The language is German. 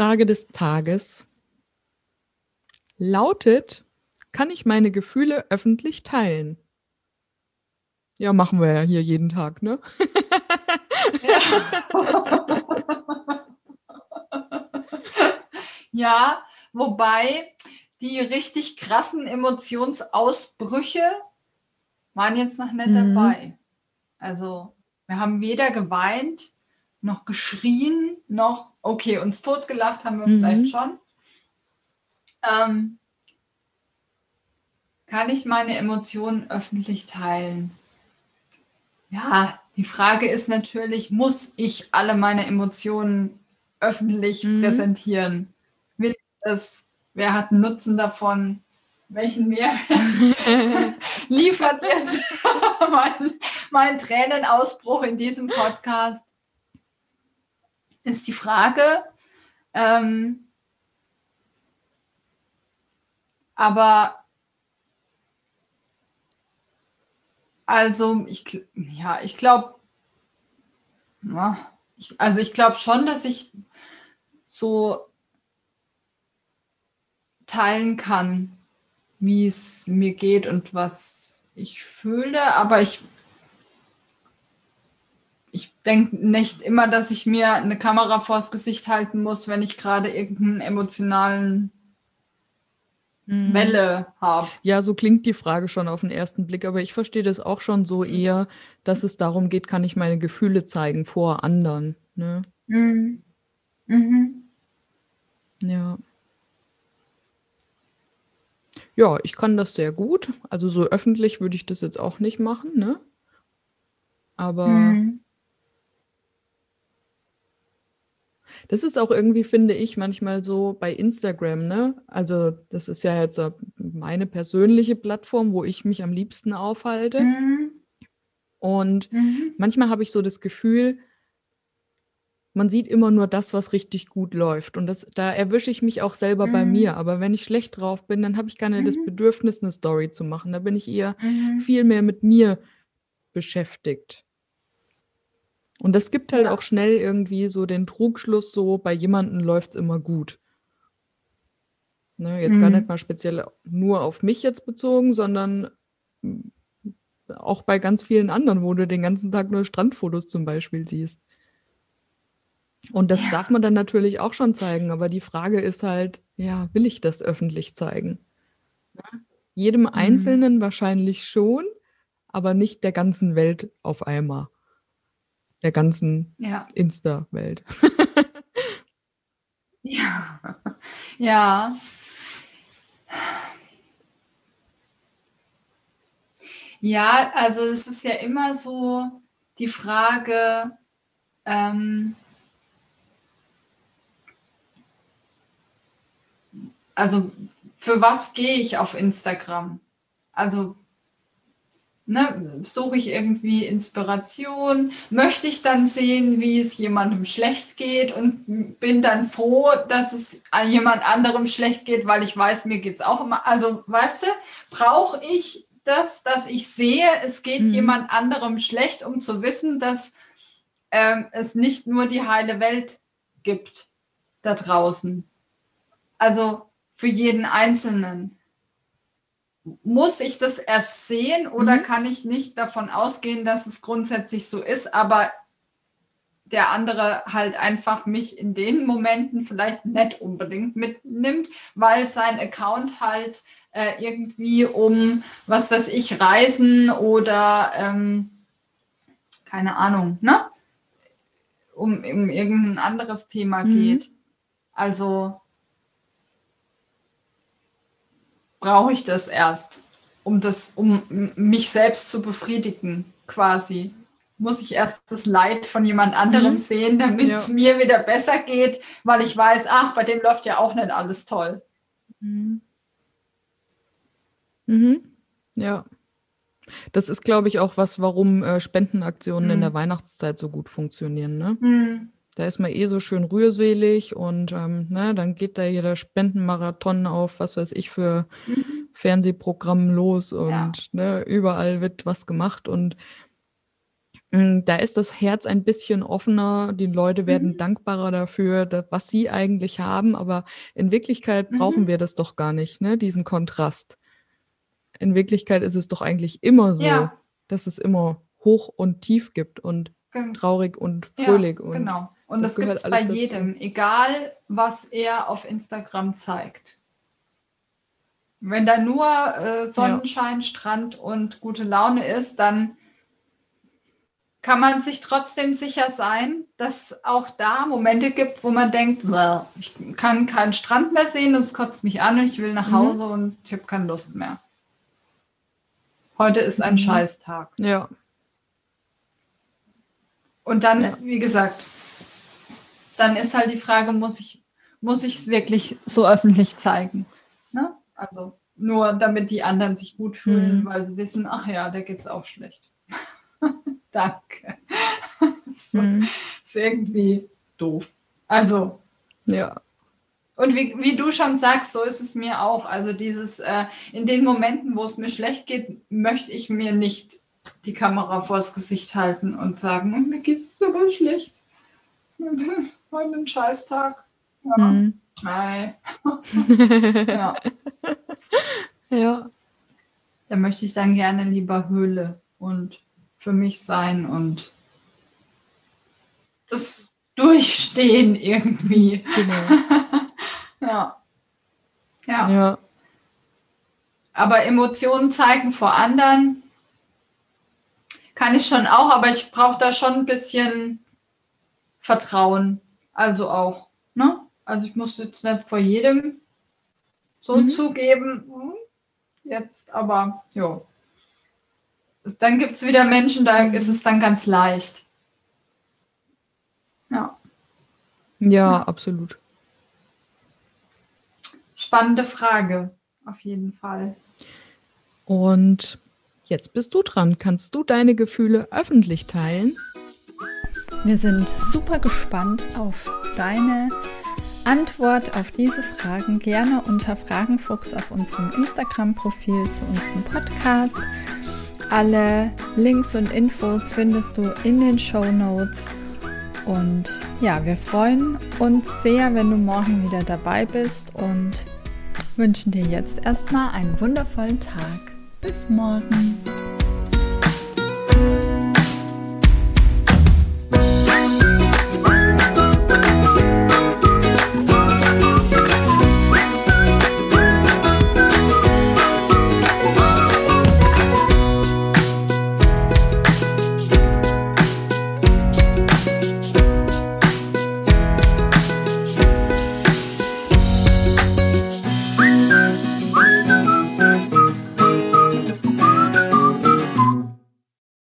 Frage des Tages lautet, kann ich meine Gefühle öffentlich teilen? Ja, machen wir ja hier jeden Tag, ne? ja, wobei die richtig krassen Emotionsausbrüche waren jetzt noch nicht mhm. dabei. Also wir haben weder geweint noch geschrien, noch, okay, uns totgelacht haben wir mhm. vielleicht schon. Ähm, kann ich meine Emotionen öffentlich teilen? Ja, die Frage ist natürlich, muss ich alle meine Emotionen öffentlich mhm. präsentieren? Will ich das? Wer hat einen Nutzen davon? Welchen Mehrwert liefert jetzt mein, mein Tränenausbruch in diesem Podcast? Ist die Frage. Ähm, aber also ich ja, ich glaube, also ich glaube schon, dass ich so teilen kann, wie es mir geht und was ich fühle, aber ich ich denke nicht immer, dass ich mir eine Kamera vors Gesicht halten muss, wenn ich gerade irgendeinen emotionalen mhm. Welle habe. Ja, so klingt die Frage schon auf den ersten Blick, aber ich verstehe das auch schon so eher, dass es darum geht, kann ich meine Gefühle zeigen vor anderen. Ne? Mhm. Mhm. Ja. Ja, ich kann das sehr gut. Also so öffentlich würde ich das jetzt auch nicht machen, ne? Aber mhm. Das ist auch irgendwie, finde ich, manchmal so bei Instagram, ne? Also, das ist ja jetzt meine persönliche Plattform, wo ich mich am liebsten aufhalte. Mhm. Und mhm. manchmal habe ich so das Gefühl, man sieht immer nur das, was richtig gut läuft. Und das, da erwische ich mich auch selber mhm. bei mir. Aber wenn ich schlecht drauf bin, dann habe ich gar nicht das mhm. Bedürfnis, eine Story zu machen. Da bin ich eher mhm. viel mehr mit mir beschäftigt. Und das gibt halt ja. auch schnell irgendwie so den Trugschluss, so bei jemandem läuft es immer gut. Ne, jetzt mhm. gar nicht mal speziell nur auf mich jetzt bezogen, sondern auch bei ganz vielen anderen, wo du den ganzen Tag nur Strandfotos zum Beispiel siehst. Und das ja. darf man dann natürlich auch schon zeigen, aber die Frage ist halt, ja, will ich das öffentlich zeigen? Jedem mhm. Einzelnen wahrscheinlich schon, aber nicht der ganzen Welt auf einmal der ganzen ja. Insta-Welt. ja. Ja. Ja, also es ist ja immer so die Frage, ähm, also für was gehe ich auf Instagram? Also Ne, suche ich irgendwie Inspiration? Möchte ich dann sehen, wie es jemandem schlecht geht und bin dann froh, dass es jemand anderem schlecht geht, weil ich weiß, mir geht es auch immer. Also, weißt du, brauche ich das, dass ich sehe, es geht mhm. jemand anderem schlecht, um zu wissen, dass ähm, es nicht nur die heile Welt gibt da draußen. Also für jeden Einzelnen muss ich das erst sehen oder mhm. kann ich nicht davon ausgehen, dass es grundsätzlich so ist? Aber der andere halt einfach mich in den Momenten vielleicht nicht unbedingt mitnimmt, weil sein Account halt äh, irgendwie um, was weiß ich, Reisen oder ähm, keine Ahnung, ne? Um, um irgendein anderes Thema mhm. geht. Also brauche ich das erst, um das, um mich selbst zu befriedigen, quasi muss ich erst das Leid von jemand anderem mhm. sehen, damit es mir wieder besser geht, weil ich weiß, ach, bei dem läuft ja auch nicht alles toll. Mhm. Mhm. Ja. Das ist, glaube ich, auch was, warum äh, Spendenaktionen in mhm. der Weihnachtszeit so gut funktionieren. Ne? Da ist man eh so schön rührselig und ähm, ne, dann geht da jeder Spendenmarathon auf, was weiß ich, für mhm. Fernsehprogrammen los und ja. ne, überall wird was gemacht und hm, da ist das Herz ein bisschen offener, die Leute werden mhm. dankbarer dafür, was sie eigentlich haben, aber in Wirklichkeit brauchen mhm. wir das doch gar nicht, ne, diesen Kontrast. In Wirklichkeit ist es doch eigentlich immer so, ja. dass es immer hoch und tief gibt und traurig und fröhlich. Ja, und genau. Und das, das gibt es bei dazu. jedem, egal was er auf Instagram zeigt. Wenn da nur äh, Sonnenschein, ja. Strand und gute Laune ist, dann kann man sich trotzdem sicher sein, dass auch da Momente gibt, wo man denkt, ich kann keinen Strand mehr sehen, es kotzt mich an und ich will nach mhm. Hause mhm. und ich habe keine Lust mehr. Heute ist ein mhm. Scheißtag. Ja. Und dann, ja. wie gesagt, dann ist halt die Frage, muss ich muss ich es wirklich so öffentlich zeigen? Ne? Also nur damit die anderen sich gut fühlen, mhm. weil sie wissen, ach ja, der geht es auch schlecht. Danke. das mhm. ist irgendwie doof. Also. Ja. Und wie, wie du schon sagst, so ist es mir auch. Also dieses, äh, in den Momenten, wo es mir schlecht geht, möchte ich mir nicht die Kamera vors Gesicht halten und sagen, mir geht es aber schlecht. Heute ein Scheißtag. Ja. Mhm. Nein. ja. ja. Da möchte ich dann gerne lieber Höhle und für mich sein und das Durchstehen irgendwie. Genau. ja. ja. Ja. Aber Emotionen zeigen vor anderen kann ich schon auch, aber ich brauche da schon ein bisschen Vertrauen. Also auch. Ne? Also ich muss jetzt nicht vor jedem so mhm. zugeben. Hm, jetzt, aber ja. Dann gibt es wieder Menschen, da ist es dann ganz leicht. Ja. Ja, ja. absolut. Spannende Frage, auf jeden Fall. Und jetzt bist du dran. Kannst du deine Gefühle öffentlich teilen? Wir sind super gespannt auf deine Antwort auf diese Fragen. Gerne unter Fragenfuchs auf unserem Instagram-Profil zu unserem Podcast. Alle Links und Infos findest du in den Show Notes. Und ja, wir freuen uns sehr, wenn du morgen wieder dabei bist und wünschen dir jetzt erstmal einen wundervollen Tag. Bis morgen.